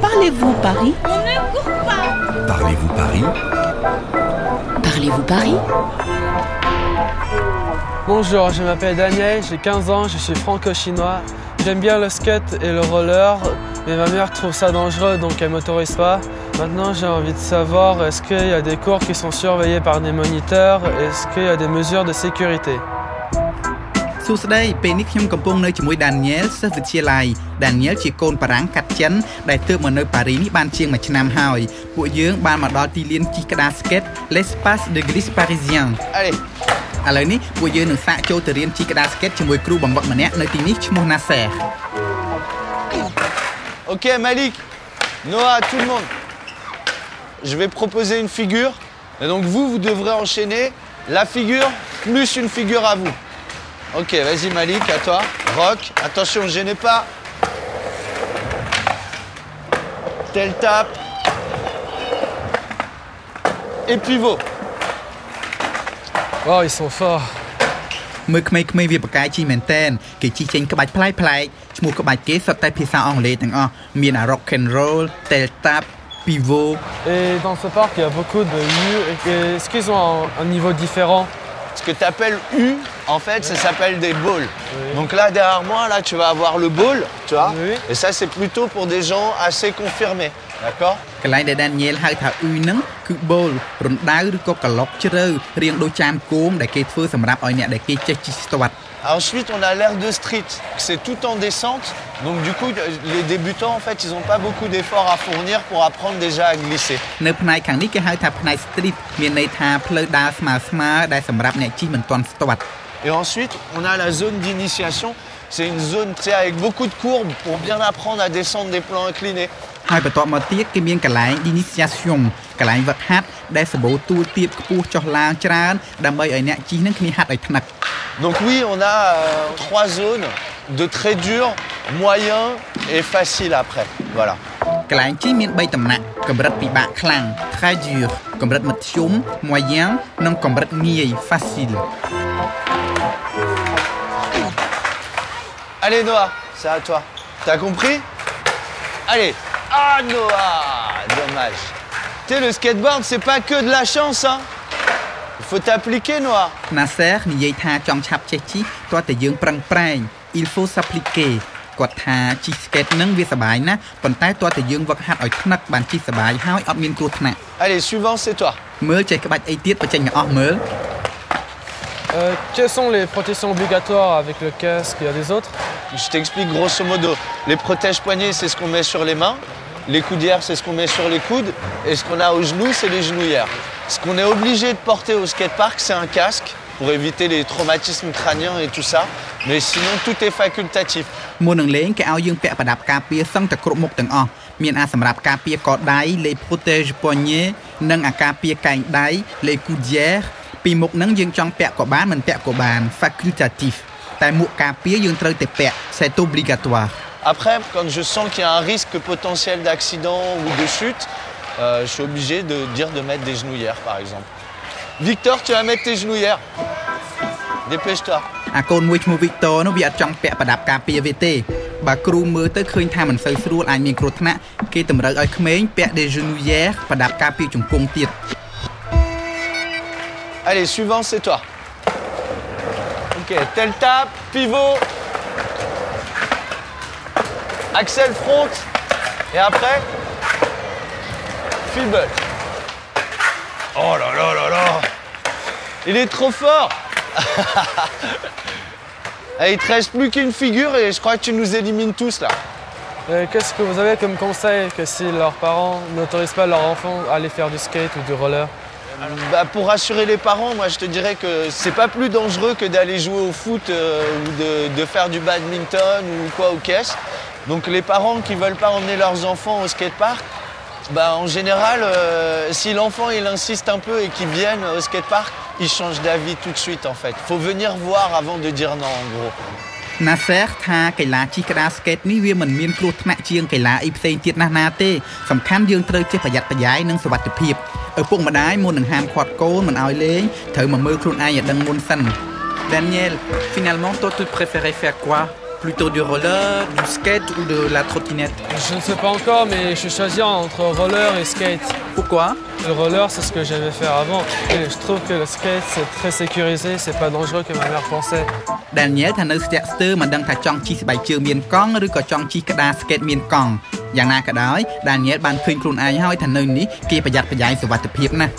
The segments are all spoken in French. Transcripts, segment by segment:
Parlez-vous Paris? On ne court pas. Parlez-vous Paris? Parlez-vous Paris? Bonjour, je m'appelle Daniel, j'ai 15 ans, je suis franco-chinois. J'aime bien le skate et le roller, mais ma mère trouve ça dangereux donc elle m'autorise pas. Maintenant j'ai envie de savoir est-ce qu'il y a des cours qui sont surveillés par des moniteurs, est-ce qu'il y a des mesures de sécurité? សួស្តីពេលនេះខ្ញុំកំពុងនៅជាមួយ Daniel សិស្សវិទ្យាល័យ Daniel ជាកូនបារាំងកាត់ចិនដែលទើបមកនៅប៉ារីនេះបានជាង1ឆ្នាំហើយពួកយើងបានមកដល់ទីលានជិះក្តារ skate L'Espace de Glisse Parisien Allez, ឥឡូវនេះពួកយើងនឹងសាកចូលទៅរៀនជិះក្តារ skate ជាមួយគ្រូបង្វឹកម្នាក់នៅទីនេះឈ្មោះ Nasser ok Malik, Noah, tout le monde. Je vais proposer une figure. Et donc vous, vous devrez enchaîner la figure plus une figure à vous. Ok, vas-y Malik, à toi. Rock, attention, ne gênez pas. Tel tape. Et pivot. Oh, ils sont forts មើលក្មេងៗវាបកាយជិះមែនតែនគេជិះចេញក្បាច់ប្លែកប្លែកៗឈ្មោះក្បាច់គេសុទ្ធតែភាសាអង់គ្លេសទាំងអស់មាន rock and roll, tail tap, pivot Et dans ce parc, il y a beaucoup de U. et que- Est-ce qu'ils ont un, un niveau différent Ce que tu appelles U, en fait, ça s'appelle des balls. Donc là, derrière moi, là, tu vas avoir le ball, tu vois. Et ça, c'est plutôt pour des gens assez confirmés. D'accord កន្លែងដែល Daniel ហៅថាអ៊ុយហ្នឹងគឺ bowl រណ្ដៅឬក៏ក្លុកជ្រៅរាងដូចចាមគោមដែលគេធ្វើសម្រាប់ឲ្យអ្នកដែលគេចេះជិះស្ទាត់ Ensuite, on a l'air de street. C'est tout en descente. Donc du coup, les débutants, en fait, ils n'ont pas beaucoup d'efforts à fournir pour apprendre déjà à glisser. នៅផ្នែកខាងនេះគេហៅថាផ្នែក street មានន័យថាផ្លូវដើរស្មើស្មើៗដែលសម្រាប់អ្នកជិះមិនទាន់ស្ទាត់ Et ensuite, on a la zone d'initiation. C'est une zone, tu sais, avec beaucoup de courbes pour bien apprendre à descendre des plans inclinés. ហើយបន្ទាប់មកទៀតគេមានកន្លែង initiation កន្លែងវឹកហាត់ដែលសម្បូរទួលទាបខ្ពស់ចុះឡើងច្រើនដើម្បីឲ្យអ្នកជិះនឹងគ្នាហាត់ឲ្យថ្នឹក Donc oui, on a euh, trois zones de très dur, moyen et facile après. Voilà. កន្លែងជិះមាន3តំណាក់កម្រិតពិបាកខ្លាំង très dur កម្រិតមធ្យម moyen និងកម្រិតងាយ facile Allez Noah, c'est à toi. T'as compris Allez. Ah Noah Dommage. Tu sais, le skateboard, c'est pas que de la chance, hein Il faut t'appliquer, Noah. Nasser និយាយថាចង់ឆាប់ចេះជិះទាល់តែយើងប្រឹងប្រែង il faut s'appliquer គាត់ថាជិះ skate នឹងវាសប្បាយណាស់ប៉ុន្តែទាល់តែយើងវឹកហាត់ឲ្យថ្នឹកបានជិះសប្បាយហើយអត់មានគ្រោះថ្នាក់ Allez, suivant, c'est toi. មើលចេះក្បាច់អីទៀតបញ្ចេញមកអស់មើល Euh, Quelles sont les protections obligatoires avec le casque Il y a des autres Je t'explique grosso modo. Les protèges poignets, c'est ce qu'on met sur les mains. Les coudières, c'est ce qu'on met sur les coudes. Et ce qu'on a aux genoux, c'est les genouillères. Ce qu'on est obligé de porter au skatepark, c'est un casque pour éviter les traumatismes crâniens et tout ça. Mais sinon, tout est facultatif. មុននឹងលេងគេឲ្យយើងពាក់ប្រដាប់ការពារសឹងតែគ្រប់មុខទាំងអស់មានអាសម្រាប់ការពារកដៃ les protège poignet និងអាការពារកែងដៃ les coudières ពីមុខហ្នឹងយើងចង់ពាក់ក៏បានមិនពាក់ក៏បាន facultatif តែមួកការពារយើងត្រូវតែពាក់ c'est obligatoire Après, quand je sens qu'il y a un risque potentiel d'accident ou de chute, euh, je suis obligé de dire de mettre des genouillères, par exemple. Victor, tu vas mettre tes genouillères. Dépêche-toi. អាកូនមួយឈ្មោះ Victor នោះវាអត់ចង់ពាក់ប្រដាប់ការពារវាទេបើគ្រូមើលទៅឃើញថាមិនសូវស្រួលអាចមានគ្រោះថ្នាក់គេតម្រូវឲ្យក្មេងពាក់ des genouillères ប្រដាប់ការពារជង្គង់ទៀត Allez, suivant, c'est toi. Ok, tel tape, pivot. Axel front. Et après, fibble. Oh là là là là. Il est trop fort. Allez, il te reste plus qu'une figure et je crois que tu nous élimines tous là. Euh, Qu'est-ce que vous avez comme conseil que si leurs parents n'autorisent pas leurs enfants à aller faire du skate ou du roller? Bah, pour rassurer les parents, moi je te dirais que c'est pas plus dangereux que d'aller jouer au foot euh, ou de, de faire du badminton ou quoi au caisse. Donc les parents qui veulent pas emmener leurs enfants au skatepark, bah, en général, euh, si l'enfant il insiste un peu et qu'il vienne au skatepark, il change d'avis tout de suite en fait. Faut venir voir avant de dire non en gros. Nasser ថាកីឡាជិះក្តារ skate នេះវាមិនមានគ្រោះថ្នាក់ជាងកីឡាអីផ្សេងទៀតណាស់ណាទេសំខាន់យើងត្រូវចេះប្រយ័ត្នប្រយែងនិងសុវត្ថិភាព ឪពុកម្ដាយមុននឹងហាមឃាត់កូនមិនឲ្យលេងត្រូវមកមើលខ្លួនឯងឲ្យដឹងមុនសិន Daniel finalement toi tu préférais faire quoi Plutôt du roller, du skate ou de la trottinette Je ne sais pas encore, mais je suis choisi entre roller et skate. Pourquoi Le roller, c'est ce que j'aimais faire avant. Et je trouve que le skate, c'est très sécurisé, c'est pas dangereux comme ma mère pensait. Daniel ថានៅស្ទាក់ស្ទើរមិនដឹងថាចង់ជិះស្បែកជើងមានកង់ឬក៏ចង់ជិះក្តារ skate មានកង់ យ៉ាងណាក៏ដោយ Daniel បានឃើញខ្លួនឯងហើយថានៅនេះគេប្រយ័ត្នប្រយែងសុវត្ថិភាពណាស់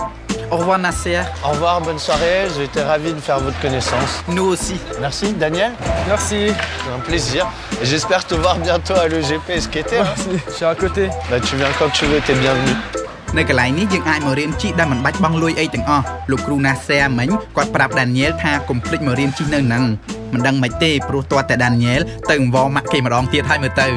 Au revoir Nasser Au revoir, bonne soirée. J'ai été ravi de faire votre connaissance. Nous aussi Merci, Daniel. Merci. C'est un plaisir. Et J'espère te voir bientôt à l'EGP skater. hein. Merci. Je suis à côté. Bah, tu viens quand tu veux, t'es bienvenu. នៅកន្លែងនេះយើងអាចមករៀនជិះដែលមិនបាច់បង់លុយអីទាំងអស់លោកគ្រូ Nasser មិញគាត់ប្រាប់ Daniel ថាកុំភ្លេចមករៀនជិះនៅហ្នឹងមិនដឹងមិនទេព្រោះទាល់តែ Daniel ទៅអង្វរម៉ាក់គេម្ដងទៀតហើយមើលទៅ